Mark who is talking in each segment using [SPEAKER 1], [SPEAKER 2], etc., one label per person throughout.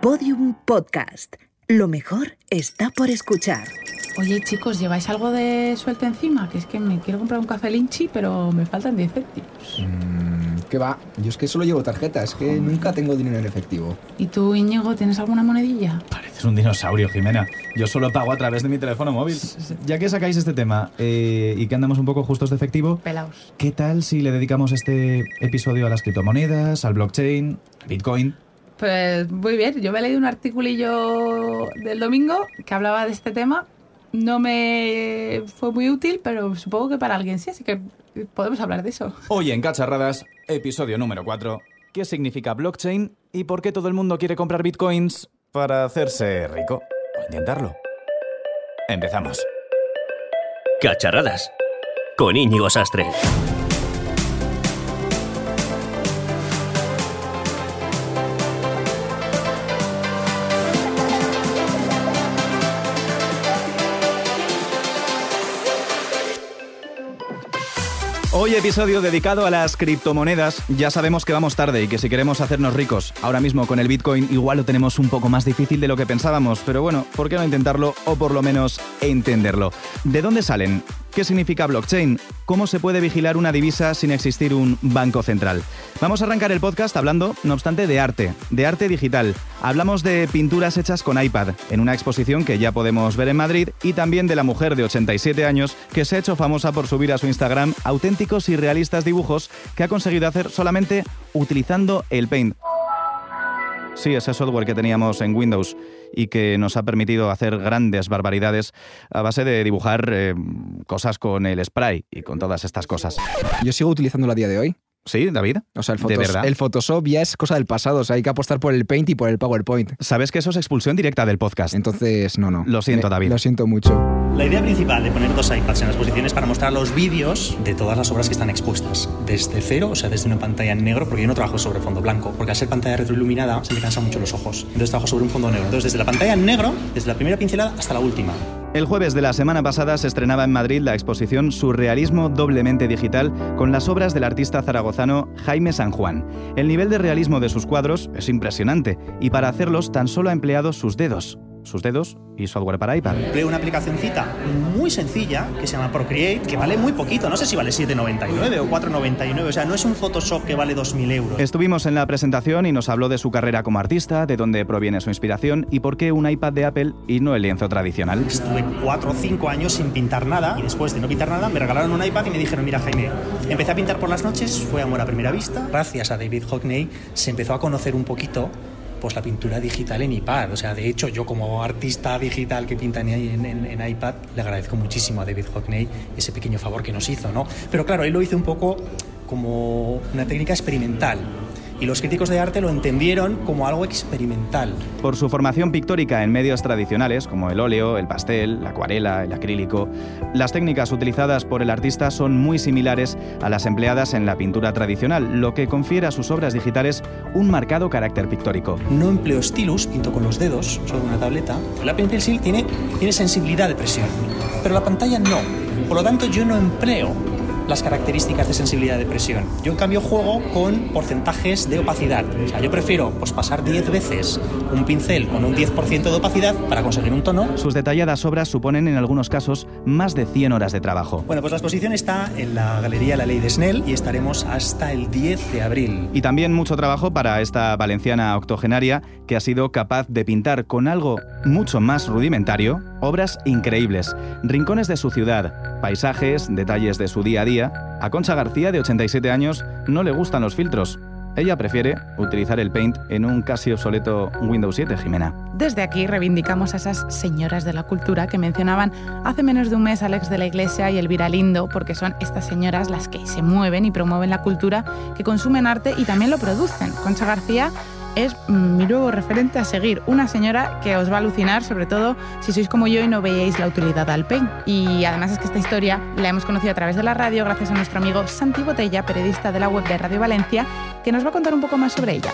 [SPEAKER 1] Podium Podcast. Lo mejor está por escuchar.
[SPEAKER 2] Oye, chicos, ¿lleváis algo de suelto encima? Que es que me quiero comprar un café linchi, pero me faltan 10 céntimos.
[SPEAKER 3] Mm, ¿Qué va? Yo es que solo llevo tarjeta, es que nunca tengo dinero en efectivo.
[SPEAKER 2] ¿Y tú, Íñigo, tienes alguna monedilla?
[SPEAKER 4] Pareces un dinosaurio, Jimena. Yo solo pago a través de mi teléfono móvil. Ya que sacáis este tema eh, y que andamos un poco justos de efectivo,
[SPEAKER 2] Pelaos.
[SPEAKER 4] ¿qué tal si le dedicamos este episodio a las criptomonedas, al blockchain, al Bitcoin?
[SPEAKER 2] Pues muy bien, yo me he leído un articulillo del domingo que hablaba de este tema. No me fue muy útil, pero supongo que para alguien sí, así que podemos hablar de eso.
[SPEAKER 4] Hoy en Cacharradas, episodio número 4. ¿Qué significa blockchain y por qué todo el mundo quiere comprar bitcoins para hacerse rico? O intentarlo. Empezamos.
[SPEAKER 5] Cacharradas. Con Íñigo Sastre.
[SPEAKER 4] Hoy episodio dedicado a las criptomonedas. Ya sabemos que vamos tarde y que si queremos hacernos ricos ahora mismo con el Bitcoin igual lo tenemos un poco más difícil de lo que pensábamos, pero bueno, ¿por qué no intentarlo o por lo menos entenderlo? ¿De dónde salen? ¿Qué significa blockchain? ¿Cómo se puede vigilar una divisa sin existir un banco central? Vamos a arrancar el podcast hablando, no obstante, de arte, de arte digital. Hablamos de pinturas hechas con iPad, en una exposición que ya podemos ver en Madrid, y también de la mujer de 87 años que se ha hecho famosa por subir a su Instagram auténticos y realistas dibujos que ha conseguido hacer solamente utilizando el Paint. Sí, ese software que teníamos en Windows y que nos ha permitido hacer grandes barbaridades a base de dibujar eh, cosas con el spray y con todas estas cosas.
[SPEAKER 3] Yo sigo utilizándolo a día de hoy.
[SPEAKER 4] ¿Sí, David?
[SPEAKER 3] O sea, el,
[SPEAKER 4] ¿De
[SPEAKER 3] Photos-
[SPEAKER 4] verdad?
[SPEAKER 3] el Photoshop ya es cosa del pasado. O sea, hay que apostar por el Paint y por el PowerPoint.
[SPEAKER 4] Sabes que eso es expulsión directa del podcast.
[SPEAKER 3] Entonces, no, no.
[SPEAKER 4] Lo siento,
[SPEAKER 3] Eh,
[SPEAKER 4] David.
[SPEAKER 3] Lo siento mucho.
[SPEAKER 6] La idea principal de poner dos iPads en las posiciones para mostrar los vídeos de todas las obras que están expuestas. Desde cero, o sea, desde una pantalla en negro, porque yo no trabajo sobre fondo blanco, porque al ser pantalla retroiluminada se me cansan mucho los ojos. Entonces trabajo sobre un fondo negro. Entonces, desde la pantalla en negro, desde la primera pincelada hasta la última.
[SPEAKER 4] El jueves de la semana pasada se estrenaba en Madrid la exposición Surrealismo doblemente digital con las obras del artista zaragozano Jaime San Juan. El nivel de realismo de sus cuadros es impresionante y para hacerlos tan solo ha empleado sus dedos. Sus dedos y software para iPad.
[SPEAKER 6] Empleo una aplicacioncita muy sencilla que se llama Procreate, que vale muy poquito. No sé si vale 7,99 o 4,99. O sea, no es un Photoshop que vale 2.000 euros.
[SPEAKER 4] Estuvimos en la presentación y nos habló de su carrera como artista, de dónde proviene su inspiración y por qué un iPad de Apple y no el lienzo tradicional.
[SPEAKER 6] Estuve cuatro o cinco años sin pintar nada y después de no pintar nada me regalaron un iPad y me dijeron, mira Jaime, empecé a pintar por las noches, fue amor a primera vista. Gracias a David Hockney se empezó a conocer un poquito pues la pintura digital en iPad. O sea, de hecho, yo como artista digital que pinta en, en- en- iPad, le agradezco muchísimo a David Hockney ese pequeño favor que nos hizo, ¿no? Pero claro, él lo hizo un poco como una técnica experimental. Y los críticos de arte lo entendieron como algo experimental.
[SPEAKER 4] Por su formación pictórica en medios tradicionales como el óleo, el pastel, la acuarela, el acrílico, las técnicas utilizadas por el artista son muy similares a las empleadas en la pintura tradicional, lo que confiere a sus obras digitales un marcado carácter pictórico.
[SPEAKER 6] No empleo stylus, pinto con los dedos sobre una tableta. La Pen Pencil tiene, tiene sensibilidad de presión, pero la pantalla no. Por lo tanto, yo no empleo las características de sensibilidad de presión. Yo, en cambio, juego con porcentajes de opacidad. O sea, yo prefiero pues, pasar 10 veces un pincel con un 10% de opacidad para conseguir un tono.
[SPEAKER 4] Sus detalladas obras suponen en algunos casos más de 100 horas de trabajo.
[SPEAKER 6] Bueno, pues la exposición está en la Galería La Ley de Snell y estaremos hasta el 10 de abril.
[SPEAKER 4] Y también mucho trabajo para esta valenciana octogenaria que ha sido capaz de pintar con algo mucho más rudimentario obras increíbles, rincones de su ciudad, paisajes, detalles de su día a día. A Concha García, de 87 años, no le gustan los filtros. Ella prefiere utilizar el Paint en un casi obsoleto Windows 7, Jimena.
[SPEAKER 2] Desde aquí reivindicamos a esas señoras de la cultura que mencionaban hace menos de un mes Alex de la Iglesia y Elvira Lindo, porque son estas señoras las que se mueven y promueven la cultura, que consumen arte y también lo producen. Concha García es mm, mi nuevo referente a seguir, una señora que os va a alucinar, sobre todo si sois como yo y no veíais la utilidad al paint. Y además es que esta historia la hemos conocido a través de la radio gracias a nuestro amigo Santi Botella, periodista de la web de Radio Valencia, que nos va a contar un poco más sobre ella.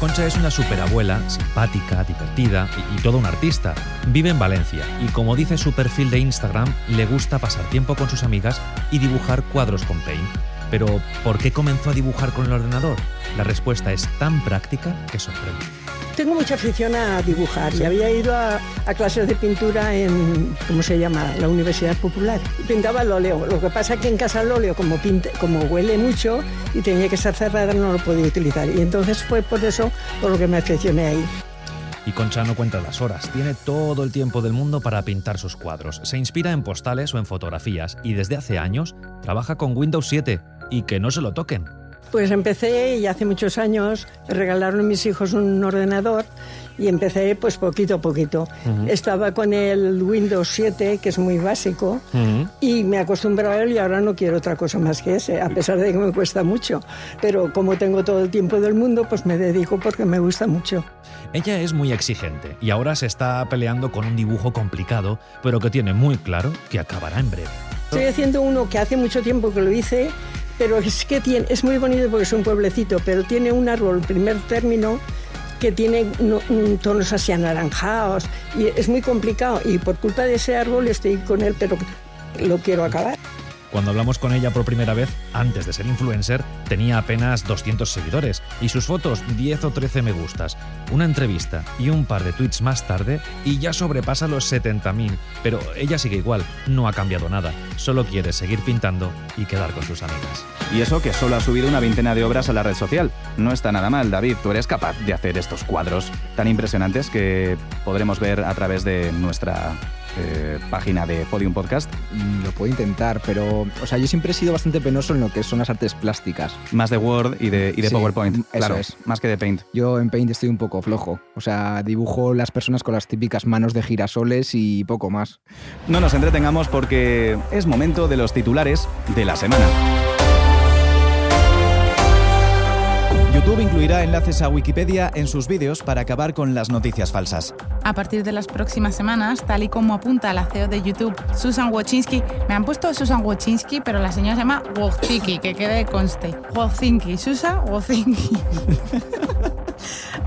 [SPEAKER 7] Concha es una superabuela, simpática, divertida y, y una artista. Vive en Valencia y como dice su perfil de Instagram, le gusta pasar tiempo con sus amigas y dibujar cuadros con Paint. Pero, ¿por qué comenzó a dibujar con el ordenador? La respuesta es tan práctica que sorprende.
[SPEAKER 8] tengo mucha afición a dibujar y había ido a, a clases de pintura en, ¿cómo se llama?, la Universidad Popular. Pintaba al óleo. Lo que pasa es que en casa el óleo, como, pinte, como huele mucho y tenía que estar cerrada, no lo podía utilizar. Y entonces fue por eso por lo que me aficioné ahí.
[SPEAKER 7] Y Concha no cuenta las horas, tiene todo el tiempo del mundo para pintar sus cuadros. Se inspira en postales o en fotografías y desde hace años trabaja con Windows 7 y que no se lo toquen.
[SPEAKER 8] Pues empecé y hace muchos años regalaron a mis hijos un ordenador y empecé pues poquito a poquito. Estaba con el Windows 7, que es muy básico, y me acostumbraba a él y ahora no quiero otra cosa más que ese, a pesar de que me cuesta mucho. Pero como tengo todo el tiempo del mundo, pues me dedico porque me gusta mucho.
[SPEAKER 7] Ella es muy exigente y ahora se está peleando con un dibujo complicado, pero que tiene muy claro que acabará en breve.
[SPEAKER 8] Estoy haciendo uno que hace mucho tiempo que lo hice, pero es que tiene, es muy bonito porque es un pueblecito, pero tiene un árbol, primer término, que tiene tonos así anaranjados y es muy complicado y por culpa de ese árbol estoy con él, pero lo quiero acabar.
[SPEAKER 7] Cuando hablamos con ella por primera vez, antes de ser influencer, tenía apenas 200 seguidores y sus fotos 10 o 13 me gustas. Una entrevista y un par de tweets más tarde y ya sobrepasa los 70.000. Pero ella sigue igual, no ha cambiado nada, solo quiere seguir pintando y quedar con sus amigas.
[SPEAKER 4] Y eso que solo ha subido una veintena de obras a la red social. No está nada mal, David. Tú eres capaz de hacer estos cuadros tan impresionantes que podremos ver a través de nuestra eh, página de Podium Podcast.
[SPEAKER 3] Mm, Lo puedo intentar, pero. O sea, yo siempre he sido bastante penoso en lo que son las artes plásticas.
[SPEAKER 4] Más de Word y de, y de
[SPEAKER 3] Sí,
[SPEAKER 4] PowerPoint. claro,
[SPEAKER 3] es.
[SPEAKER 4] más que de Paint.
[SPEAKER 3] Yo en Paint estoy un poco flojo. O sea, dibujo las personas con las típicas manos de girasoles y poco más.
[SPEAKER 4] No nos entretengamos porque es momento de los titulares de la semana. YouTube incluirá enlaces a Wikipedia en sus vídeos para acabar con las noticias falsas.
[SPEAKER 2] A partir de las próximas semanas, tal y como apunta la CEO de YouTube, Susan Wojcicki, me han puesto Susan Wojcicki, pero la señora se llama Wojcicki, que quede conste. Wojcicki, Susan Wojcicki.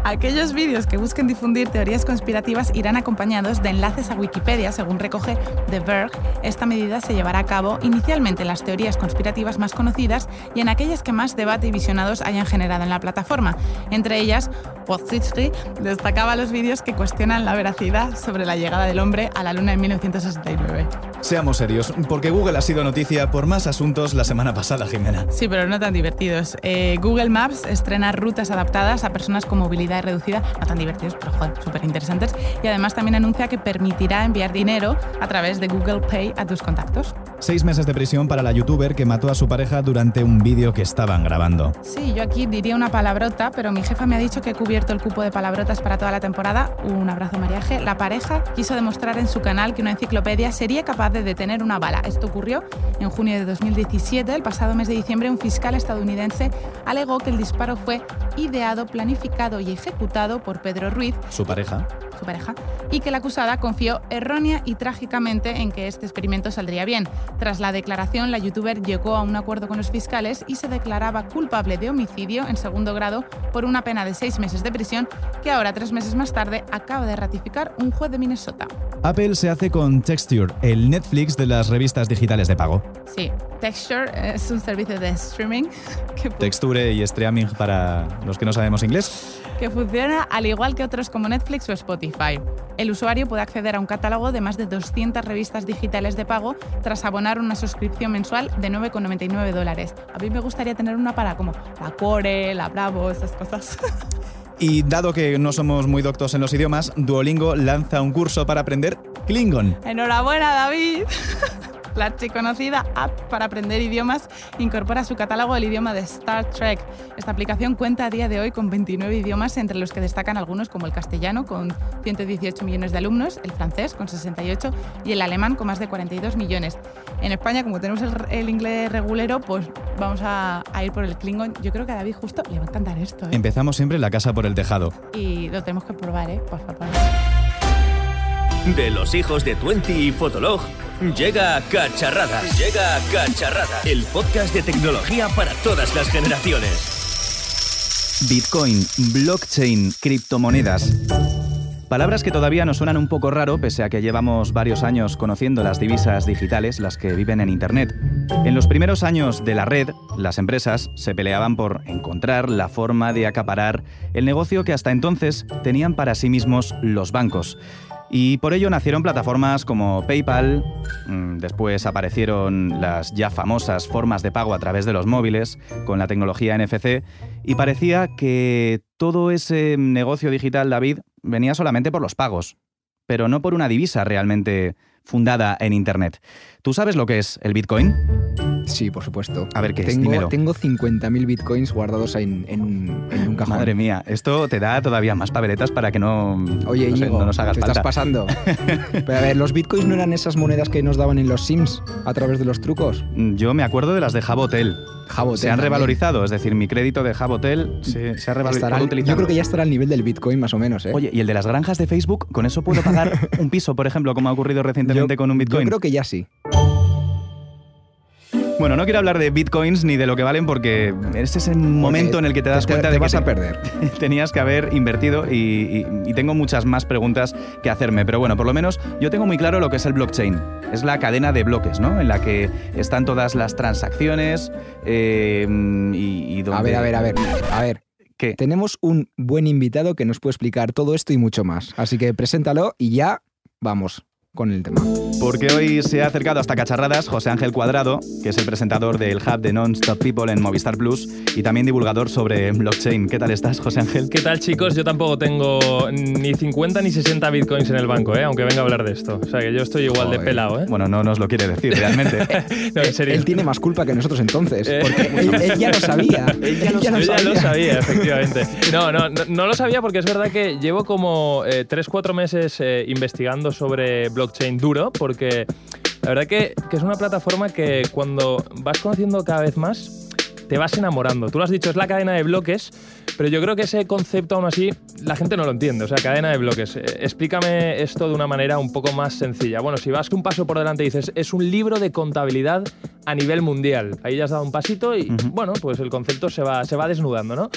[SPEAKER 2] Aquellos vídeos que busquen difundir teorías conspirativas irán acompañados de enlaces a Wikipedia, según recoge The Verge. Esta medida se llevará a cabo inicialmente en las teorías conspirativas más conocidas y en aquellas que más debate y visionados hayan generado en la plataforma. Entre ellas, Wojcicki destacaba los vídeos que cuestionan la veracidad sobre la llegada del hombre a la Luna en 1969.
[SPEAKER 4] Seamos serios, porque Google ha sido noticia por más asuntos la semana pasada, Jimena.
[SPEAKER 2] Sí, pero no tan divertidos. Eh, Google Maps estrena rutas adaptadas a personas con movilidad reducida, no tan divertidos, pero súper interesantes. Y además también anuncia que permitirá enviar dinero a través de Google Pay a tus contactos.
[SPEAKER 4] Seis meses de prisión para la youtuber que mató a su pareja durante un vídeo que estaban grabando.
[SPEAKER 2] Sí, yo aquí diría una palabrota, pero mi jefa me ha dicho que he cubierto el cupo de palabrotas para toda la temporada. Un abrazo, Mariaje. La pareja quiso demostrar en su canal que una enciclopedia sería capaz de detener una bala. Esto ocurrió en junio de 2017. El pasado mes de diciembre, un fiscal estadounidense alegó que el disparo fue ideado, planificado y ejecutado por Pedro Ruiz,
[SPEAKER 4] Su pareja.
[SPEAKER 2] su pareja, y que la acusada confió errónea y trágicamente en que este experimento saldría bien. Tras la declaración, la youtuber llegó a un acuerdo con los fiscales y se declaraba culpable de homicidio en segundo grado por una pena de seis meses de prisión que ahora, tres meses más tarde, acaba de ratificar un juez de Minnesota.
[SPEAKER 4] Apple se hace con Texture, el Netflix de las revistas digitales de pago.
[SPEAKER 2] Sí, Texture es un servicio de streaming que,
[SPEAKER 4] Texture y streaming para los que no sabemos inglés.
[SPEAKER 2] Que funciona al igual que otros como Netflix o Spotify. El usuario puede acceder a un catálogo de más de 200 revistas digitales de pago tras abonar una suscripción mensual de 9,99 dólares. A mí me gustaría tener una para como la Core, la Bravo, esas cosas.
[SPEAKER 4] Y dado que no somos muy doctos en los idiomas, Duolingo lanza un curso para aprender Klingon.
[SPEAKER 2] Enhorabuena, David. La archiconocida app para aprender idiomas incorpora a su catálogo el idioma de Star Trek. Esta aplicación cuenta a día de hoy con 29 idiomas, entre los que destacan algunos como el castellano, con 118 millones de alumnos, el francés, con 68, y el alemán, con más de 42 millones. En España, como tenemos el, el inglés regulero, pues vamos a, a ir por el Klingon. Yo creo que a David justo le va a encantar esto. ¿eh?
[SPEAKER 4] Empezamos siempre la casa por el tejado.
[SPEAKER 2] Y lo tenemos que probar, ¿eh? Por favor.
[SPEAKER 5] De los hijos de Twenty y Fotolog, llega Cacharradas. Llega Cacharradas. El podcast de tecnología para todas las generaciones.
[SPEAKER 4] Bitcoin, blockchain, criptomonedas. Palabras que todavía nos suenan un poco raro, pese a que llevamos varios años conociendo las divisas digitales, las que viven en Internet. En los primeros años de la red, las empresas se peleaban por encontrar la forma de acaparar el negocio que hasta entonces tenían para sí mismos los bancos. Y por ello nacieron plataformas como PayPal, mm, después aparecieron las ya famosas formas de pago a través de los móviles con la tecnología NFC y parecía que todo ese negocio digital, David, venía solamente por los pagos, pero no por una divisa realmente fundada en Internet. ¿Tú sabes lo que es el Bitcoin?
[SPEAKER 3] Sí, por supuesto.
[SPEAKER 4] A ver, ¿qué es?
[SPEAKER 3] tengo,
[SPEAKER 4] Dímelo.
[SPEAKER 3] Tengo 50.000 bitcoins guardados en, en un, en un cajón.
[SPEAKER 4] Madre mía, esto te da todavía más papeletas para que no,
[SPEAKER 3] Oye,
[SPEAKER 4] no, sé,
[SPEAKER 3] Íñigo,
[SPEAKER 4] no nos hagas
[SPEAKER 3] ¿qué
[SPEAKER 4] falta.
[SPEAKER 3] estás pasando? Pero a ver, ¿los bitcoins no eran esas monedas que nos daban en los Sims a través de los trucos?
[SPEAKER 4] Yo me acuerdo de las de Jabotel.
[SPEAKER 3] Jabotel
[SPEAKER 4] Se han
[SPEAKER 3] también.
[SPEAKER 4] revalorizado, es decir, mi crédito de Jabotel se, se ha revalorizado.
[SPEAKER 3] Estará- yo creo que ya estará al nivel del bitcoin más o menos, ¿eh?
[SPEAKER 4] Oye, ¿y el de las granjas de Facebook? ¿Con eso puedo pagar un piso, por ejemplo, como ha ocurrido recientemente
[SPEAKER 3] Yo-
[SPEAKER 4] con un Bitcoin?
[SPEAKER 3] Yo creo que ya sí.
[SPEAKER 4] Bueno, no quiero hablar de Bitcoins ni de lo que valen porque ese es el momento en el que te das
[SPEAKER 3] te-
[SPEAKER 4] cuenta
[SPEAKER 3] te
[SPEAKER 4] de
[SPEAKER 3] vas
[SPEAKER 4] que
[SPEAKER 3] a perder.
[SPEAKER 4] tenías que haber invertido y, y- y tengo muchas más preguntas que hacerme. Pero bueno, por lo menos yo tengo muy claro lo que es el blockchain. Es la cadena de bloques, ¿no? En la que están todas las transacciones eh, y, y donde...
[SPEAKER 3] A ver, a ver, a ver. A ver.
[SPEAKER 4] ¿Qué?
[SPEAKER 3] Tenemos un buen invitado que nos puede explicar todo esto y mucho más. Así que preséntalo y ya vamos con el tema.
[SPEAKER 4] Porque hoy se ha acercado hasta Cacharradas José Ángel Cuadrado, que es el presentador del hub de Non-Stop People en Movistar Plus y también divulgador sobre blockchain. ¿Qué tal estás, José Ángel?
[SPEAKER 9] ¿Qué tal, chicos? Yo tampoco tengo ni 50 ni 60 bitcoins en el banco, ¿eh? aunque venga a hablar de esto. O sea que yo estoy igual de pelado, ¿eh?
[SPEAKER 4] Bueno, no nos lo quiere decir realmente.
[SPEAKER 9] No, en serio.
[SPEAKER 3] Él tiene más culpa que nosotros entonces.
[SPEAKER 9] Eh.
[SPEAKER 3] Porque él, él ya lo sabía. Él ya lo,
[SPEAKER 9] Yo ya lo
[SPEAKER 3] sabía.
[SPEAKER 9] sabía, efectivamente. No, no, no, no lo sabía porque es verdad que llevo como 3-4 meses eh, investigando sobre blockchain duro, porque la verdad que, que es una plataforma que cuando vas conociendo cada vez más, te vas enamorando. Tú lo has dicho, es la cadena de bloques, pero yo creo que ese concepto aún así la gente no lo entiende. O sea, cadena de bloques. Eh, explícame esto de una manera un poco más sencilla. Bueno, si vas un paso por delante y dices, es un libro de contabilidad a nivel mundial. Ahí ya has dado un pasito y, bueno, pues el concepto se va, se va desnudando, ¿no?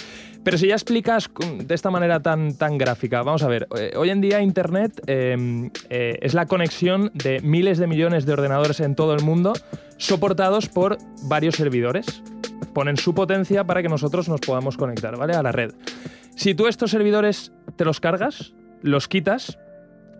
[SPEAKER 9] Pero si ya explicas de esta manera tan, tan gráfica, vamos a ver, eh, hoy en día Internet eh, eh, es la conexión de miles de millones de ordenadores en todo el mundo soportados por varios servidores. Ponen su potencia para que nosotros nos podamos conectar, ¿vale? A la red. Si tú estos servidores te los cargas, los quitas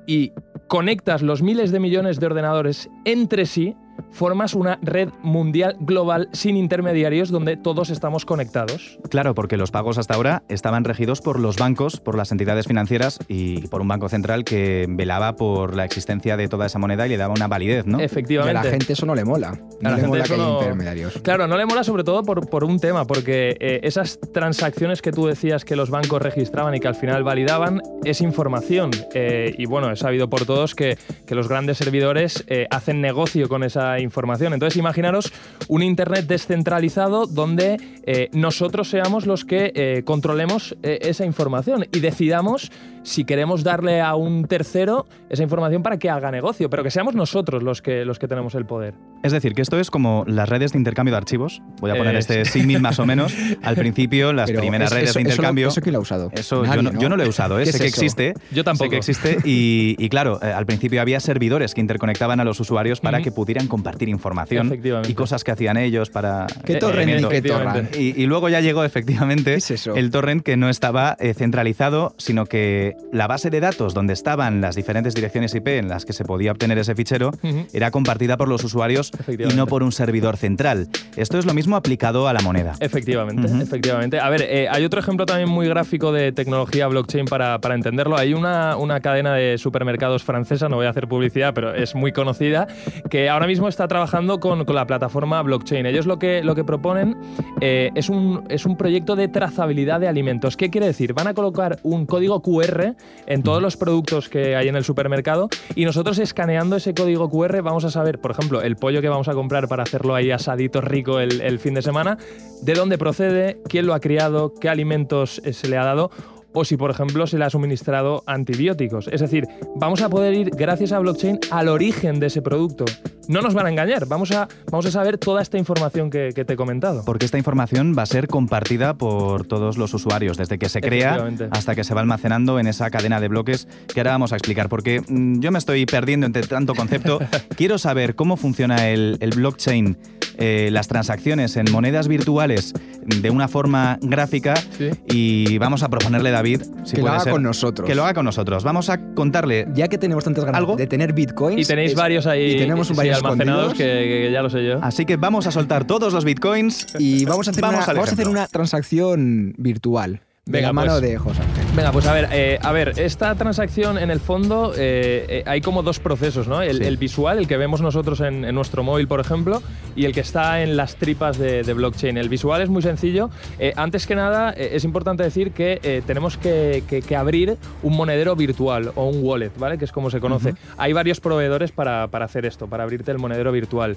[SPEAKER 9] y conectas los miles de millones de ordenadores entre sí, formas una red mundial global sin intermediarios donde todos estamos conectados.
[SPEAKER 4] Claro, porque los pagos hasta ahora estaban regidos por los bancos, por las entidades financieras y por un banco central que velaba por la existencia de toda esa moneda y le daba una validez, ¿no?
[SPEAKER 3] Y a
[SPEAKER 9] Efectivamente.
[SPEAKER 3] la gente eso no le mola.
[SPEAKER 9] A
[SPEAKER 3] No
[SPEAKER 9] la
[SPEAKER 3] le
[SPEAKER 9] gente
[SPEAKER 3] mola que haya intermediarios.
[SPEAKER 9] Claro, no le mola sobre todo por, por un tema, porque eh, esas transacciones que tú decías que los bancos registraban y que al final validaban es información. Eh, y bueno, es sabido por todos que, que los grandes servidores eh, hacen negocio con esa información. Entonces, imaginaros un Internet descentralizado donde eh, nosotros seamos los que eh, controlemos eh, esa información y decidamos si queremos darle a un tercero esa información para que haga negocio, pero que seamos nosotros los que, los que tenemos el poder.
[SPEAKER 4] Es decir, que esto es como las redes de intercambio de archivos. Voy a poner
[SPEAKER 9] Eh,
[SPEAKER 4] este
[SPEAKER 9] sí.
[SPEAKER 4] símil más o menos. Al principio, las
[SPEAKER 3] Pero
[SPEAKER 4] primeras
[SPEAKER 3] es-
[SPEAKER 4] redes
[SPEAKER 3] eso-
[SPEAKER 4] de
[SPEAKER 3] eso
[SPEAKER 4] intercambio.
[SPEAKER 3] ¿Eso quién lo ha usado?
[SPEAKER 4] Eso
[SPEAKER 3] Nadie,
[SPEAKER 4] yo, no, yo no lo he usado, ¿eh?
[SPEAKER 3] ¿Qué
[SPEAKER 4] sé
[SPEAKER 3] es
[SPEAKER 4] que
[SPEAKER 3] eso?
[SPEAKER 4] existe.
[SPEAKER 9] Yo tampoco.
[SPEAKER 4] Sé que existe y, y claro, eh, al principio había servidores que interconectaban a los usuarios para que pudieran compartir información y cosas que hacían ellos para...
[SPEAKER 3] ¿Qué
[SPEAKER 9] Eh,
[SPEAKER 3] torrent y qué torrent?
[SPEAKER 4] Y, y luego ya llegó efectivamente
[SPEAKER 3] ¿Qué es eso?
[SPEAKER 4] el torrent que no estaba eh, centralizado, sino que la base de datos donde estaban las diferentes direcciones IP en las que se podía obtener ese fichero era compartida por los usuarios y no por un servidor central. Esto es lo mismo aplicado a la moneda.
[SPEAKER 9] Efectivamente, efectivamente. A ver, eh, hay otro ejemplo también muy gráfico de tecnología blockchain para, para entenderlo. Hay una, una cadena de supermercados francesa, no voy a hacer publicidad, pero es muy conocida, que ahora mismo está trabajando con, con la plataforma blockchain. Ellos lo que, lo que proponen eh, es, un, es un proyecto de trazabilidad de alimentos. ¿Qué quiere decir? Van a colocar un código QR en todos los productos que hay en el supermercado y nosotros escaneando ese código QR vamos a saber, por ejemplo, el pollo que vamos a comprar para hacerlo ahí asadito rico el, el fin de semana, de dónde procede, quién lo ha criado, qué alimentos eh, se le ha dado o si, por ejemplo, se le ha suministrado antibióticos. Es decir, vamos a poder ir, gracias a blockchain, al origen de ese producto. No nos van a engañar. Vamos a, vamos a saber toda esta información que, que te he comentado.
[SPEAKER 4] Porque esta información va a ser compartida por todos los usuarios, desde que se crea hasta que se va almacenando en esa cadena de bloques que ahora vamos a explicar. Porque mm, yo me estoy perdiendo entre tanto concepto. Quiero saber cómo funciona el, el blockchain, eh, las transacciones en monedas virtuales de una forma gráfica
[SPEAKER 9] Sí.
[SPEAKER 4] y vamos a proponerle, David, si
[SPEAKER 3] que lo
[SPEAKER 4] puede
[SPEAKER 3] haga
[SPEAKER 4] ser,
[SPEAKER 3] con nosotros.
[SPEAKER 4] Que lo haga con nosotros. Vamos a contarle
[SPEAKER 3] Ya que tenemos tantas ganas
[SPEAKER 4] ¿Algo?
[SPEAKER 3] de tener bitcoins.
[SPEAKER 9] Y tenéis
[SPEAKER 3] es-
[SPEAKER 9] varios ahí
[SPEAKER 3] Y tenemos
[SPEAKER 9] sí,
[SPEAKER 3] varios
[SPEAKER 9] almacenados que, que ya lo sé yo.
[SPEAKER 4] Así que vamos a soltar todos los bitcoins
[SPEAKER 3] Y vamos a hacer,
[SPEAKER 4] Vamos
[SPEAKER 3] una, vamos a hacer una transacción virtual. de
[SPEAKER 9] Venga,
[SPEAKER 3] la mano
[SPEAKER 9] pues.
[SPEAKER 3] de José.
[SPEAKER 9] Venga, pues a ver, eh, a ver, esta transacción en el fondo eh, eh, hay como dos procesos, ¿no? El,
[SPEAKER 3] Sí.
[SPEAKER 9] el visual, el que vemos nosotros en, en nuestro móvil, por ejemplo, y el que está en las tripas de, de blockchain. El visual es muy sencillo. Antes que nada, es importante decir que tenemos que, que- que abrir un monedero virtual o un wallet, ¿vale? Que es como se conoce. Hay varios proveedores para, para hacer esto, para abrirte el monedero virtual.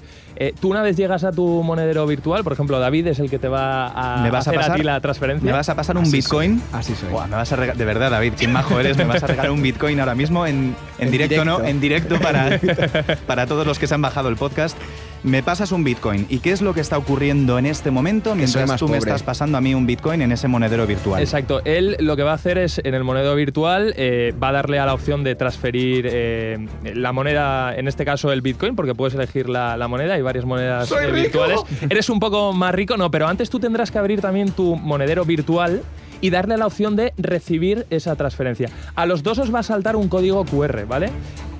[SPEAKER 9] Tú una vez llegas a tu monedero virtual, por ejemplo, David es el que te va a
[SPEAKER 4] ¿Me vas a
[SPEAKER 9] hacer
[SPEAKER 4] pasar?
[SPEAKER 9] ti la transferencia.
[SPEAKER 4] ¿Me vas a pasar un
[SPEAKER 3] Así
[SPEAKER 4] bitcoin?
[SPEAKER 3] soy, Así soy.
[SPEAKER 4] Buah, me vas a de verdad, David, qué majo eres, me vas a regalar un Bitcoin ahora mismo en, en
[SPEAKER 3] En
[SPEAKER 4] directo, ¿no? En directo para, para todos los que se han bajado el podcast. Me pasas un Bitcoin. ¿Y qué es lo que está ocurriendo en este momento mientras
[SPEAKER 3] más
[SPEAKER 4] tú me estás pasando a mí un Bitcoin en ese monedero virtual?
[SPEAKER 9] Exacto. Él lo que va a hacer es, en el monedero virtual, eh, va a darle a la opción de transferir eh, la moneda, en este caso el Bitcoin, porque puedes elegir la, la moneda, hay varias monedas eh, virtuales. Eres un poco más rico, no, pero antes tú tendrás que abrir también tu monedero virtual y darle la opción de recibir esa transferencia. A los dos os va a saltar un código QR, ¿vale?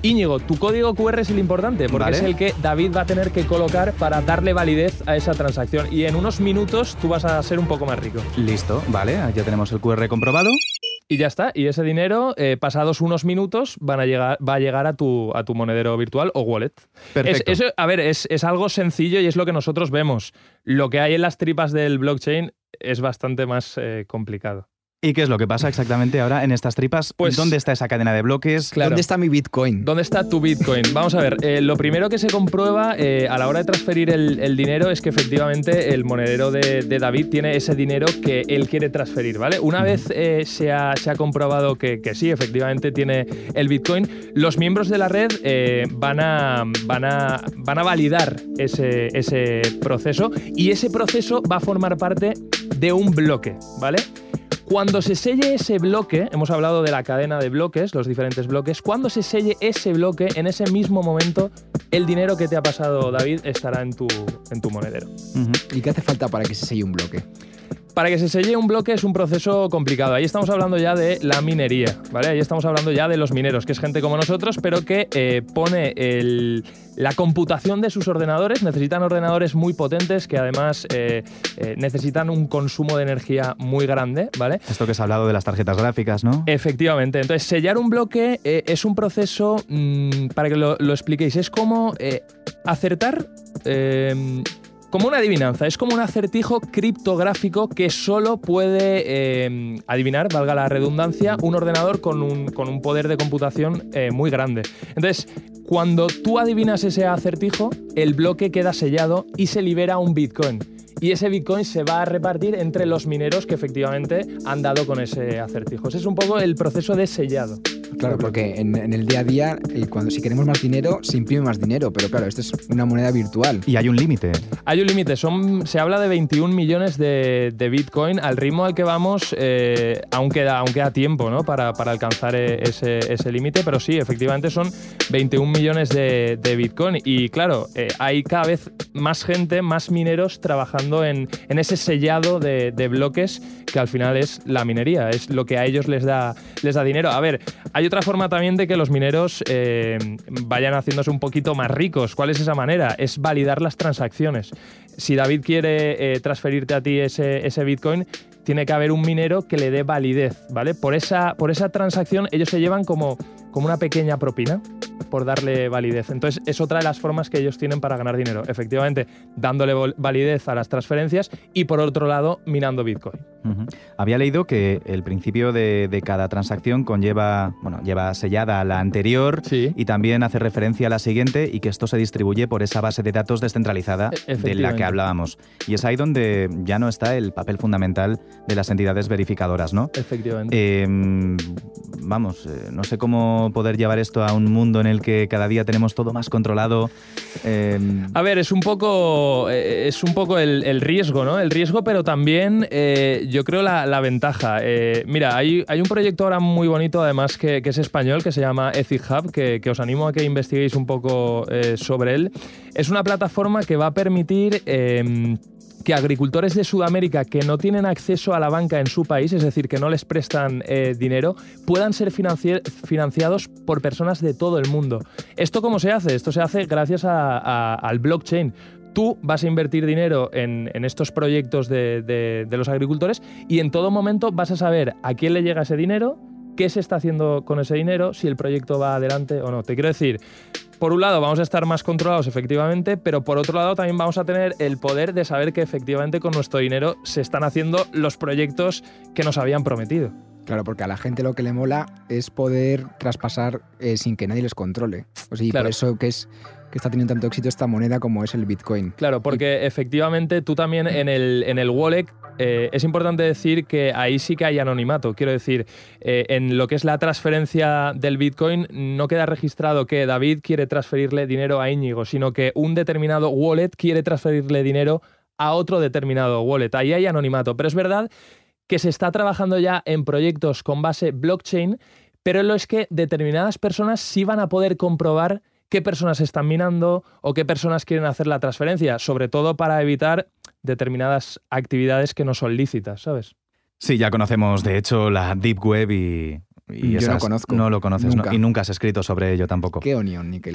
[SPEAKER 9] Íñigo, tu código QR es el importante, porque
[SPEAKER 4] Vale.
[SPEAKER 9] es el que David va a tener que colocar para darle validez a esa transacción. Y en unos minutos tú vas a ser un poco más rico.
[SPEAKER 4] Listo, vale, ya tenemos el QR comprobado.
[SPEAKER 9] Y ya está. Y ese dinero, eh, pasados unos minutos, van a llegar, va a llegar a tu, a tu monedero virtual o wallet.
[SPEAKER 4] Perfecto.
[SPEAKER 9] Es, eso, a ver, es, es algo sencillo y es lo que nosotros vemos. Lo que hay en las tripas del blockchain es bastante más eh, complicado.
[SPEAKER 4] ¿Y qué es lo que pasa exactamente ahora en estas tripas?
[SPEAKER 9] Pues-
[SPEAKER 4] ¿Dónde está esa cadena de bloques?
[SPEAKER 9] Claro.
[SPEAKER 3] ¿Dónde está mi bitcoin?
[SPEAKER 9] ¿Dónde está tu Bitcoin? Vamos a ver, eh, lo primero que se comprueba eh, a la hora de transferir el, el dinero es que efectivamente el monedero de, de David tiene ese dinero que él quiere transferir, ¿vale? Una vez eh, se, ha, se ha comprobado que, que sí, efectivamente tiene el Bitcoin, los miembros de la red eh, van, a, van, a, van a validar ese, ese proceso y ese proceso va a formar parte de un bloque, ¿vale? Cuando se selle ese bloque, hemos hablado de la cadena de bloques, los diferentes bloques, cuando se selle ese bloque, en ese mismo momento, el dinero que te ha pasado David estará en tu, en tu monedero.
[SPEAKER 3] ¿Y qué hace falta para que se selle un bloque?
[SPEAKER 9] Para que se selle un bloque es un proceso complicado. Ahí estamos hablando ya de la minería, ¿vale? Ahí estamos hablando ya de los mineros, que es gente como nosotros, pero que eh, pone el- la computación de sus ordenadores. Necesitan ordenadores muy potentes que además eh, eh, necesitan un consumo de energía muy grande, ¿vale?
[SPEAKER 4] Esto que se ha hablado de las tarjetas gráficas, ¿no?
[SPEAKER 9] Efectivamente. Entonces, sellar un bloque es un proceso, mm, para que lo, lo expliquéis, es como acertar, como una adivinanza, es como un acertijo criptográfico que solo puede eh, adivinar, valga la redundancia, un ordenador con un, con un poder de computación eh, muy grande. Entonces, cuando tú adivinas ese acertijo, el bloque queda sellado y se libera un Bitcoin. Y ese Bitcoin se va a repartir entre los mineros que efectivamente han dado con ese acertijo. Ese es un poco el proceso de sellado.
[SPEAKER 3] Claro, porque en, en el día a día, cuando si queremos más dinero, se imprime más dinero, pero claro, esto es una moneda virtual.
[SPEAKER 4] Y hay un límite.
[SPEAKER 9] Hay un límite, son, se habla de 21 millones de, de Bitcoin. Al ritmo al que vamos, eh, aún, queda, aún queda tiempo ¿no? para, para alcanzar eh, ese, ese límite, pero sí, efectivamente son 21 millones de, de Bitcoin. Y claro, eh, hay cada vez más gente, más mineros trabajando en, ese sellado de, de bloques que al final es la minería, es lo que a ellos les da, les da dinero. A ver, hay otra forma también de que los mineros eh, vayan haciéndose un poquito más ricos. ¿Cuál es esa manera? Es validar las transacciones. Si David quiere eh, transferirte a ti ese, ese Bitcoin, tiene que haber un minero que le dé validez, ¿vale? Por esa, por esa transacción ellos se llevan como, como una pequeña propina por darle validez. Entonces es otra de las formas que ellos tienen para ganar dinero. Efectivamente, dándole validez a las transferencias y por otro lado, minando Bitcoin.
[SPEAKER 4] Había leído que el principio de, de cada transacción conlleva, bueno, lleva sellada la anterior
[SPEAKER 9] Sí.
[SPEAKER 4] y también hace referencia a la siguiente y que esto se distribuye por esa base de datos descentralizada
[SPEAKER 9] E-
[SPEAKER 4] de la que hablábamos. Y es ahí donde ya no está el papel fundamental de las entidades verificadoras, ¿no?
[SPEAKER 9] Efectivamente.
[SPEAKER 4] Eh, vamos, eh, no sé cómo poder llevar esto a un mundo en el que cada día tenemos todo más controlado.
[SPEAKER 9] Eh, a ver, es un poco, eh, es un poco el, riesgo, ¿no? El riesgo, pero también yo creo la, ventaja. mira, hay, hay, un proyecto ahora muy bonito, además, que, es español, que se llama Ethic Hub, que, que, os animo a que investiguéis un poco sobre él. Es una plataforma que va a permitir que agricultores de Sudamérica que no tienen acceso a la banca en su país, es decir, que no les prestan eh, dinero, puedan ser financiados por personas de todo el mundo. ¿Esto cómo se hace? Esto se hace gracias al blockchain. Tú vas a invertir dinero en, estos proyectos de, los agricultores y en todo momento vas a saber a quién le llega ese dinero, qué se está haciendo con ese dinero, si el proyecto va adelante o no. Te quiero decir, por un lado vamos a estar más controlados efectivamente, pero por otro lado también vamos a tener el poder de saber que efectivamente con nuestro dinero se están haciendo los proyectos que nos habían prometido.
[SPEAKER 3] Claro, porque a la gente lo que le mola es poder traspasar eh, sin que nadie les controle. Y por eso que es que está teniendo tanto éxito esta moneda como es el Bitcoin.
[SPEAKER 9] Claro, porque efectivamente tú también en el, en el wallet eh, es importante decir que ahí sí que hay anonimato. Quiero decir, eh, en lo que es la transferencia del Bitcoin no queda registrado que David quiere transferirle dinero a Íñigo, sino que un determinado wallet quiere transferirle dinero a otro determinado wallet. Ahí hay anonimato. Pero es verdad que se está trabajando ya en proyectos con base blockchain, pero lo es que determinadas personas sí van a poder comprobar qué personas están minando o qué personas quieren hacer la transferencia, sobre todo para evitar determinadas actividades que no son lícitas, ¿sabes?
[SPEAKER 4] Sí, ya conocemos de hecho la Deep Web y,
[SPEAKER 3] Yo no conozco.
[SPEAKER 4] No lo conoces y nunca has escrito sobre ello tampoco.
[SPEAKER 3] ¿Qué onión, ni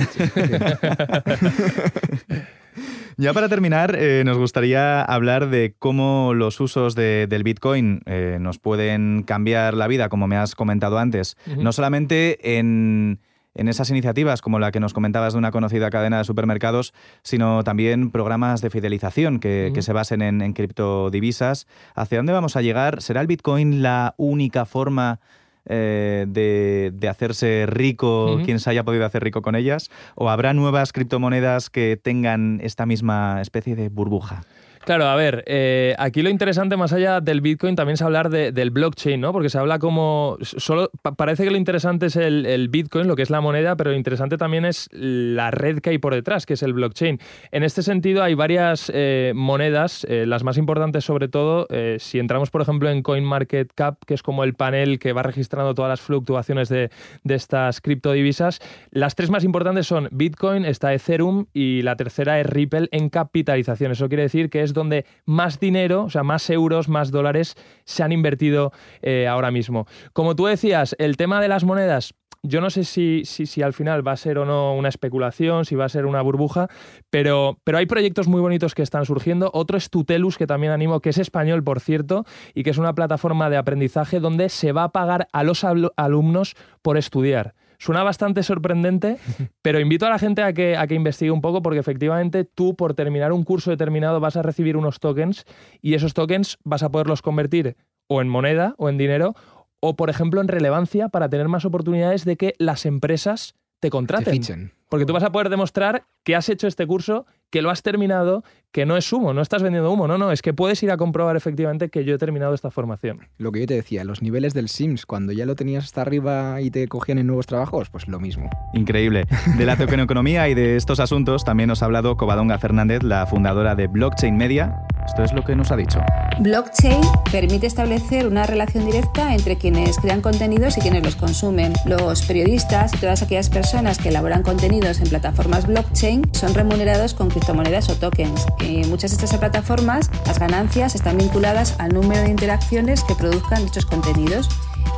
[SPEAKER 4] Ya para terminar, eh, nos gustaría hablar de cómo los usos del Bitcoin eh, nos pueden cambiar la vida, como me has comentado antes. No solamente en en esas iniciativas como la que nos comentabas de una conocida cadena de supermercados, sino también programas de fidelización que, se basen en, criptodivisas. ¿Hacia dónde vamos a llegar? ¿Será el Bitcoin la única forma eh, de, hacerse rico quien se haya podido hacer rico con ellas? ¿O habrá nuevas criptomonedas que tengan esta misma especie de burbuja?
[SPEAKER 9] Claro, a ver, eh, aquí lo interesante más allá del Bitcoin también es hablar del blockchain, ¿no? Porque se habla como, solo parece que lo interesante es el, Bitcoin, lo que es la moneda, pero lo interesante también es la red que hay por detrás, que es el blockchain. En este sentido hay varias eh, monedas, eh, las más importantes sobre todo, si entramos por ejemplo en CoinMarketCap, que es como el panel que va registrando todas las fluctuaciones de, de estas criptodivisas, las tres más importantes son Bitcoin, está Ethereum y la tercera es Ripple en capitalización. Eso quiere decir que es donde más dinero, o sea, más euros, más dólares se han invertido eh, ahora mismo. Como tú decías, el tema de las monedas, yo no sé si, si, al final va a ser o no una especulación, si va a ser una burbuja, pero, pero hay proyectos muy bonitos que están surgiendo. Otro es Tutelus, que también animo, que es español, por cierto, y que es una plataforma de aprendizaje donde se va a pagar a los alumnos por estudiar. Suena bastante sorprendente, pero invito a la gente a que, a que investigue un poco porque efectivamente tú por terminar un curso determinado vas a recibir unos tokens y esos tokens vas a poderlos convertir o en moneda o en dinero o por ejemplo en relevancia para tener más oportunidades de que las empresas te contraten. Porque tú vas a poder demostrar que has hecho este curso, que lo has terminado, que no es humo, no estás vendiendo humo, no, no, es que puedes ir a comprobar efectivamente que yo he terminado esta formación.
[SPEAKER 3] Lo que yo te decía, los niveles del Sims, cuando ya lo tenías hasta arriba y te cogían en nuevos trabajos, pues lo mismo.
[SPEAKER 4] Increíble. De la economía y de estos asuntos también nos ha hablado Covadonga Fernández, la fundadora de Blockchain Media. Esto es lo que nos ha dicho.
[SPEAKER 10] Blockchain permite establecer una relación directa entre quienes crean contenidos y quienes los consumen. Los periodistas y todas aquellas personas que elaboran contenidos en plataformas blockchain son remunerados con criptomonedas o tokens en muchas de estas plataformas las ganancias están vinculadas al número de interacciones que produzcan dichos contenidos,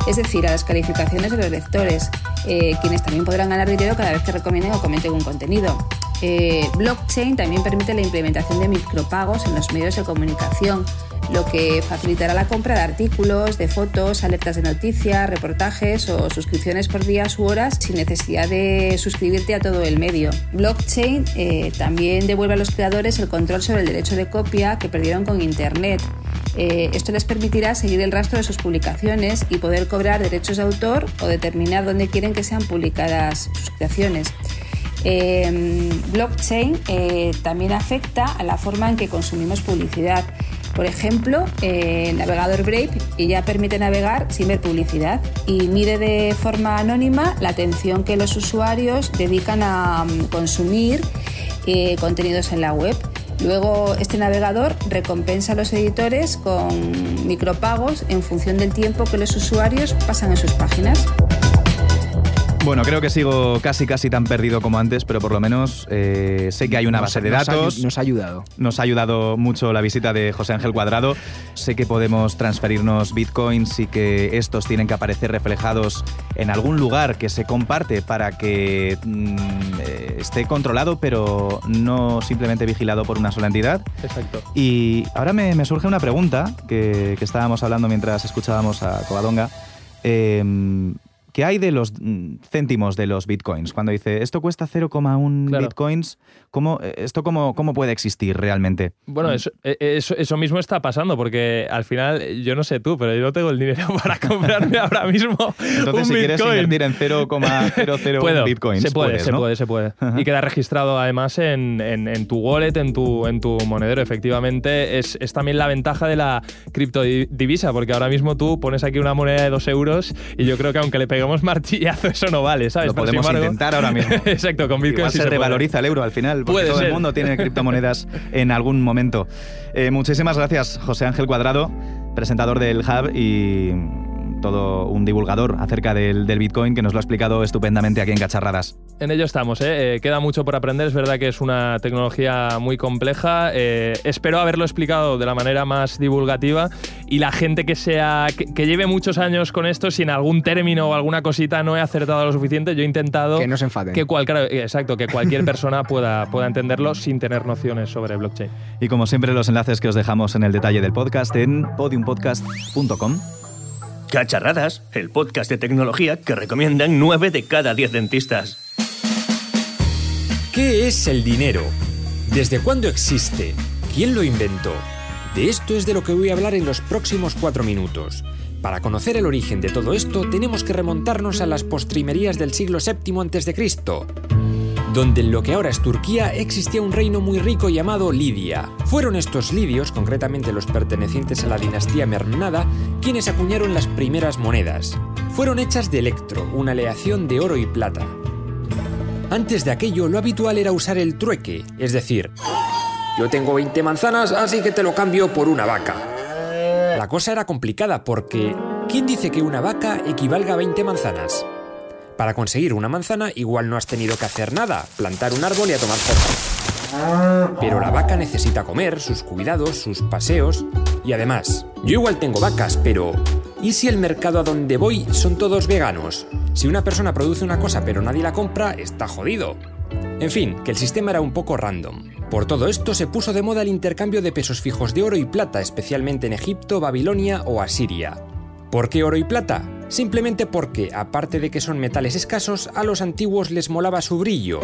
[SPEAKER 10] es decir, a las calificaciones de los lectores, eh, quienes también podrán ganar dinero cada vez que recomienden o comenten un contenido. Eh, blockchain también permite la implementación de micropagos en los medios de comunicación, lo que facilitará la compra de artículos, de fotos, alertas de noticias, reportajes o suscripciones por días u horas sin necesidad de suscribirte a todo el medio. Blockchain eh, también devuelve a los creadores el control sobre el derecho de copia que perdieron con Internet. Eh, esto les permitirá seguir el rastro de sus publicaciones y poder cobrar derechos de autor o determinar dónde quieren que sean publicadas sus creaciones. Eh, blockchain también afecta a la forma en que consumimos publicidad. Por ejemplo, el navegador Brave ya permite navegar sin ver publicidad y mide de forma anónima la atención que los usuarios dedican a mm, consumir eh, contenidos en la web. Luego, este navegador recompensa a los editores con micropagos en función del tiempo que los usuarios pasan en sus páginas.
[SPEAKER 4] Bueno, creo que sigo casi casi tan perdido como antes, pero por lo menos eh, sé que hay una base de datos.
[SPEAKER 3] Nos ha, ayudado.
[SPEAKER 4] Nos ha ayudado mucho la visita de José Ángel Cuadrado. Sé que podemos transferirnos bitcoins y que estos tienen que aparecer reflejados en algún lugar que se comparte para que mm, eh, esté controlado, pero no simplemente vigilado por una sola entidad.
[SPEAKER 9] Exacto.
[SPEAKER 4] Y ahora me, surge una pregunta que, que, estábamos hablando mientras escuchábamos a Covadonga. Eh, ¿Qué hay de los mm, céntimos de los bitcoins? Cuando dice esto cuesta 0,1 bitcoins, ¿cómo, eh, ¿esto cómo, cómo puede existir realmente?
[SPEAKER 9] Bueno, eso, e, eso, mismo está pasando, porque al final, yo no sé tú, pero yo no tengo el dinero para comprarme ahora mismo.
[SPEAKER 4] Entonces, si quieres invertir en 0,001 bitcoins,
[SPEAKER 9] se puede, se puede, se puede. Y queda registrado además en, en, tu wallet, en tu, en tu monedero. Efectivamente, es, es también la ventaja de la criptodivisa, porque ahora mismo tú pones aquí una moneda de 2 euros y yo creo que aunque le pegue martillazo, eso no vale, ¿sabes?
[SPEAKER 4] Lo podemos intentar ahora mismo.
[SPEAKER 9] Exacto, con Bitcoin
[SPEAKER 4] se, revaloriza el euro al final, porque todo el mundo tiene criptomonedas en algún momento. Eh, muchísimas gracias, José Ángel Cuadrado, presentador del Hub y todo un divulgador acerca del, Bitcoin que nos lo ha explicado estupendamente aquí en Cacharradas.
[SPEAKER 9] En ello estamos, ¿eh? Eh, queda mucho por aprender, es verdad que es una tecnología muy compleja, eh, espero haberlo explicado de la manera más divulgativa y la gente que, sea, que, lleve muchos años con esto, si en algún término o alguna cosita no he acertado lo suficiente, yo he intentado...
[SPEAKER 3] Que no se enfaden.
[SPEAKER 9] Que exacto, que cualquier persona pueda, pueda entenderlo sin tener nociones sobre blockchain.
[SPEAKER 4] Y como siempre los enlaces que os dejamos en el detalle del podcast en podiumpodcast.com
[SPEAKER 5] Cacharradas, el podcast de tecnología que recomiendan 9 de cada 10 dentistas.
[SPEAKER 11] ¿Qué es el dinero? ¿Desde cuándo existe? ¿Quién lo inventó? De esto es de lo que voy a hablar en los próximos cuatro minutos. Para conocer el origen de todo esto, tenemos que remontarnos a las postrimerías del siglo VII a.C donde en lo que ahora es Turquía existía un reino muy rico llamado Lidia. Fueron estos lidios, concretamente los pertenecientes a la dinastía Mernada, quienes acuñaron las primeras monedas. Fueron hechas de electro, una aleación de oro y plata. Antes de aquello, lo habitual era usar el trueque, es decir, yo tengo 20 manzanas, así que te lo cambio por una vaca. La cosa era complicada porque, ¿quién dice que una vaca equivalga a 20 manzanas? Para conseguir una manzana igual no has tenido que hacer nada, plantar un árbol y a tomar por Pero la vaca necesita comer, sus cuidados, sus paseos. Y además, yo igual tengo vacas, pero ¿y si el mercado a donde voy son todos veganos? Si una persona produce una cosa pero nadie la compra, está jodido. En fin, que el sistema era un poco random. Por todo esto se puso de moda el intercambio de pesos fijos de oro y plata, especialmente en Egipto, Babilonia o Asiria. ¿Por qué oro y plata? Simplemente porque, aparte de que son metales escasos, a los antiguos les molaba su brillo.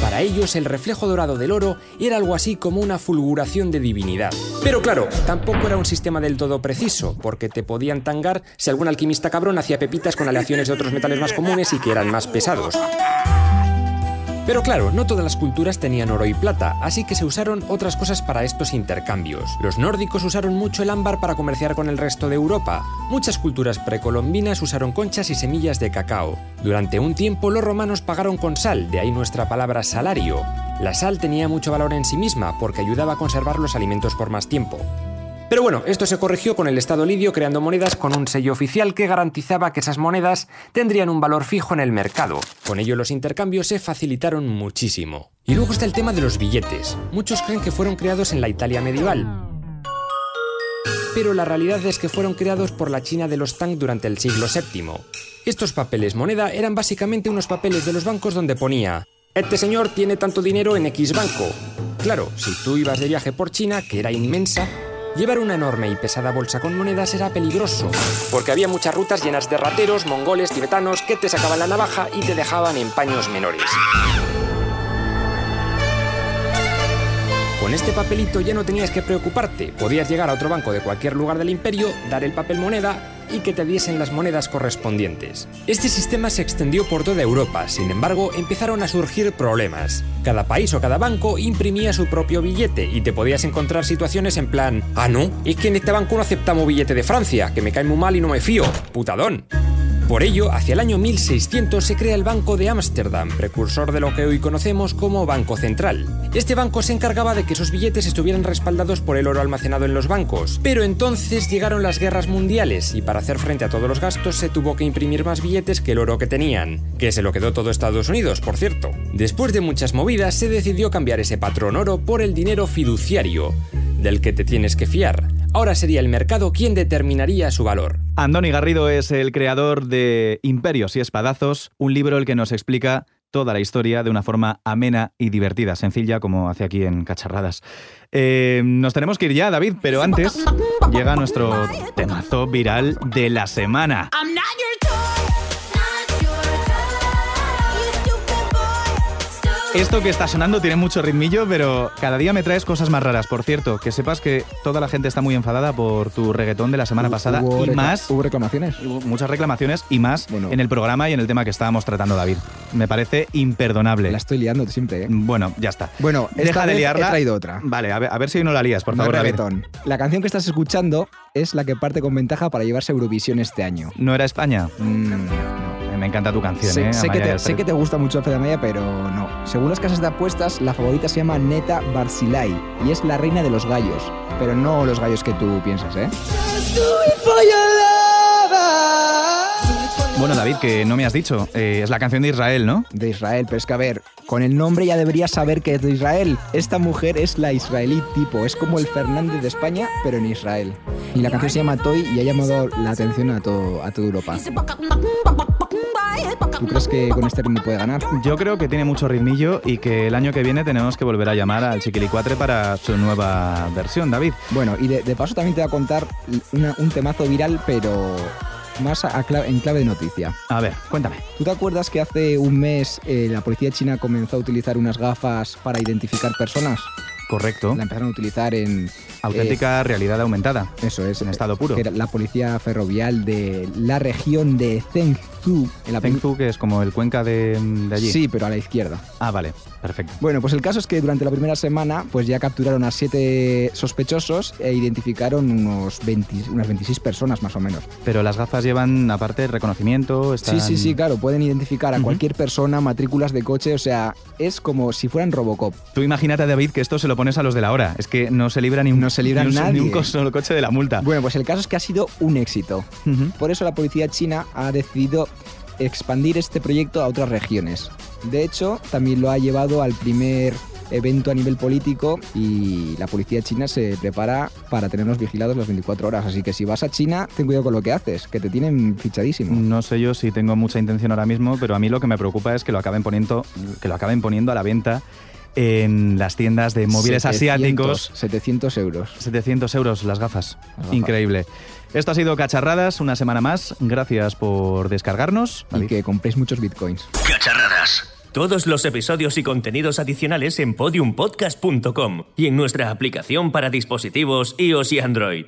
[SPEAKER 11] Para ellos el reflejo dorado del oro era algo así como una fulguración de divinidad. Pero claro, tampoco era un sistema del todo preciso, porque te podían tangar si algún alquimista cabrón hacía pepitas con aleaciones de otros metales más comunes y que eran más pesados. Pero claro, no todas las culturas tenían oro y plata, así que se usaron otras cosas para estos intercambios. Los nórdicos usaron mucho el ámbar para comerciar con el resto de Europa. Muchas culturas precolombinas usaron conchas y semillas de cacao. Durante un tiempo los romanos pagaron con sal, de ahí nuestra palabra salario. La sal tenía mucho valor en sí misma porque ayudaba a conservar los alimentos por más tiempo. Pero bueno, esto se corrigió con el Estado lidio creando monedas con un sello oficial que garantizaba que esas monedas tendrían un valor fijo en el mercado. Con ello los intercambios se facilitaron muchísimo. Y luego está el tema de los billetes. Muchos creen que fueron creados en la Italia medieval. Pero la realidad es que fueron creados por la China de los Tang durante el siglo VII. Estos papeles moneda eran básicamente unos papeles de los bancos donde ponía este señor tiene tanto dinero en X banco. Claro, si tú ibas de viaje por China, que era inmensa, Llevar una enorme y pesada bolsa con monedas era peligroso, porque había muchas rutas llenas de rateros, mongoles, tibetanos que te sacaban la navaja y te dejaban en paños menores. Con este papelito ya no tenías que preocuparte, podías llegar a otro banco de cualquier lugar del imperio, dar el papel moneda y que te diesen las monedas correspondientes. Este sistema se extendió por toda Europa, sin embargo, empezaron a surgir problemas. Cada país o cada banco imprimía su propio billete y te podías encontrar situaciones en plan, ah no, es que en este banco no aceptamos billete de Francia, que me cae muy mal y no me fío, putadón. Por ello, hacia el año 1600 se crea el Banco de Ámsterdam, precursor de lo que hoy conocemos como Banco Central. Este banco se encargaba de que esos billetes estuvieran respaldados por el oro almacenado en los bancos. Pero entonces llegaron las guerras mundiales y para hacer frente a todos los gastos se tuvo que imprimir más billetes que el oro que tenían, que se lo quedó todo Estados Unidos, por cierto. Después de muchas movidas se decidió cambiar ese patrón oro por el dinero fiduciario, del que te tienes que fiar. Ahora sería el mercado quien determinaría su valor.
[SPEAKER 4] Andoni Garrido es el creador de Imperios y Espadazos, un libro el que nos explica toda la historia de una forma amena y divertida, sencilla como hace aquí en Cacharradas. Eh, nos tenemos que ir ya, David, pero antes llega nuestro temazo viral de la semana. Esto que está sonando tiene mucho ritmillo, pero cada día me traes cosas más raras. Por cierto, que sepas que toda la gente está muy enfadada por tu reggaetón de la semana pasada
[SPEAKER 3] Hubo
[SPEAKER 4] y más.
[SPEAKER 3] Hubo reclamaciones.
[SPEAKER 4] Hubo muchas reclamaciones y más en el programa y en el tema que estábamos tratando, David. Me parece imperdonable.
[SPEAKER 3] La estoy liando siempre, ¿eh?
[SPEAKER 4] Bueno, ya está.
[SPEAKER 3] Bueno, esta
[SPEAKER 4] deja de liarla.
[SPEAKER 3] he traído otra.
[SPEAKER 4] Vale, a ver, a ver si no la lías, por
[SPEAKER 3] No
[SPEAKER 4] favor,
[SPEAKER 3] es
[SPEAKER 4] David.
[SPEAKER 3] reggaetón. La canción que estás escuchando es la que parte con ventaja para llevarse a Eurovisión este año.
[SPEAKER 4] ¿No era España?
[SPEAKER 3] Mm, no.
[SPEAKER 4] Me encanta tu canción,
[SPEAKER 3] Sé,
[SPEAKER 4] ¿eh?
[SPEAKER 3] sé que te, sé que te gusta mucho Fede Amaya, pero no. Según las casas de apuestas, la favorita se llama Neta Barzilai y es la reina de los gallos. Pero no los gallos que tú piensas, ¿eh?
[SPEAKER 4] Bueno, David, que no me has dicho. eh, es la canción de Israel, ¿no?
[SPEAKER 3] De Israel, pero es que a ver, con el nombre ya deberías saber que es de Israel. Esta mujer es la israelí tipo, es como el Fernández de España, pero en Israel. Y la canción se llama Toy y ha llamado la atención a, todo, a toda Europa. ¿Tú crees que con este ritmo puede ganar?
[SPEAKER 4] Yo creo que tiene mucho ritmillo y que el año que viene tenemos que volver a llamar al Chiquilicuatre para su nueva versión, David.
[SPEAKER 3] Bueno, y de, de paso también te voy a contar una- un temazo viral, pero más a- en clave de noticia.
[SPEAKER 4] A ver, cuéntame.
[SPEAKER 3] ¿Tú te acuerdas que hace un mes eh, la policía china comenzó a utilizar unas gafas para identificar personas?
[SPEAKER 4] Correcto.
[SPEAKER 3] La empezaron a utilizar en...
[SPEAKER 4] Auténtica realidad aumentada.
[SPEAKER 3] Eso es.
[SPEAKER 4] En estado puro.
[SPEAKER 3] Que era la policía ferrovial de la región de Zhengzhou. En la
[SPEAKER 4] Zhengzhou, que es como el Cuenca de, de allí.
[SPEAKER 3] Sí, pero a la izquierda.
[SPEAKER 4] Ah, vale. Perfecto.
[SPEAKER 3] Bueno, pues el caso es que durante la primera semana pues ya capturaron a siete sospechosos e identificaron unos 20 unas 26 personas más o menos.
[SPEAKER 4] Pero las gafas llevan, aparte, reconocimiento. Están...
[SPEAKER 3] Sí, sí, sí, claro, pueden identificar a cualquier persona, matrículas de coche, o sea, es como si fueran Robocop.
[SPEAKER 4] Tú imagínate, David, que esto se lo pones a los de la hora. Es que no se libra ni un,
[SPEAKER 3] No se libra
[SPEAKER 4] ni un,
[SPEAKER 3] nadie.
[SPEAKER 4] ni un co- solo coche de la multa.
[SPEAKER 3] Bueno, pues el caso es que ha sido un éxito. Por eso la policía china ha decidido expandir este proyecto a otras regiones. De hecho, también lo ha llevado al primer evento a nivel político y la policía china se prepara para tenernos vigilados las 24 horas. Así que si vas a China, ten cuidado con lo que haces, que te tienen fichadísimo.
[SPEAKER 4] No sé yo si tengo mucha intención ahora mismo, pero a mí lo que me preocupa es que lo acaben poniendo, que lo acaben poniendo a la venta en las tiendas de móviles
[SPEAKER 3] 700,
[SPEAKER 4] asiáticos.
[SPEAKER 3] 700 euros.
[SPEAKER 4] 700 euros las gafas.
[SPEAKER 3] Las gafas.
[SPEAKER 4] Increíble. Esto ha sido Cacharradas, una semana más. Gracias por descargarnos.
[SPEAKER 3] Y que compréis muchos bitcoins.
[SPEAKER 5] Cacharradas. Todos los episodios y contenidos adicionales en podiumpodcast.com y en nuestra aplicación para dispositivos iOS y Android.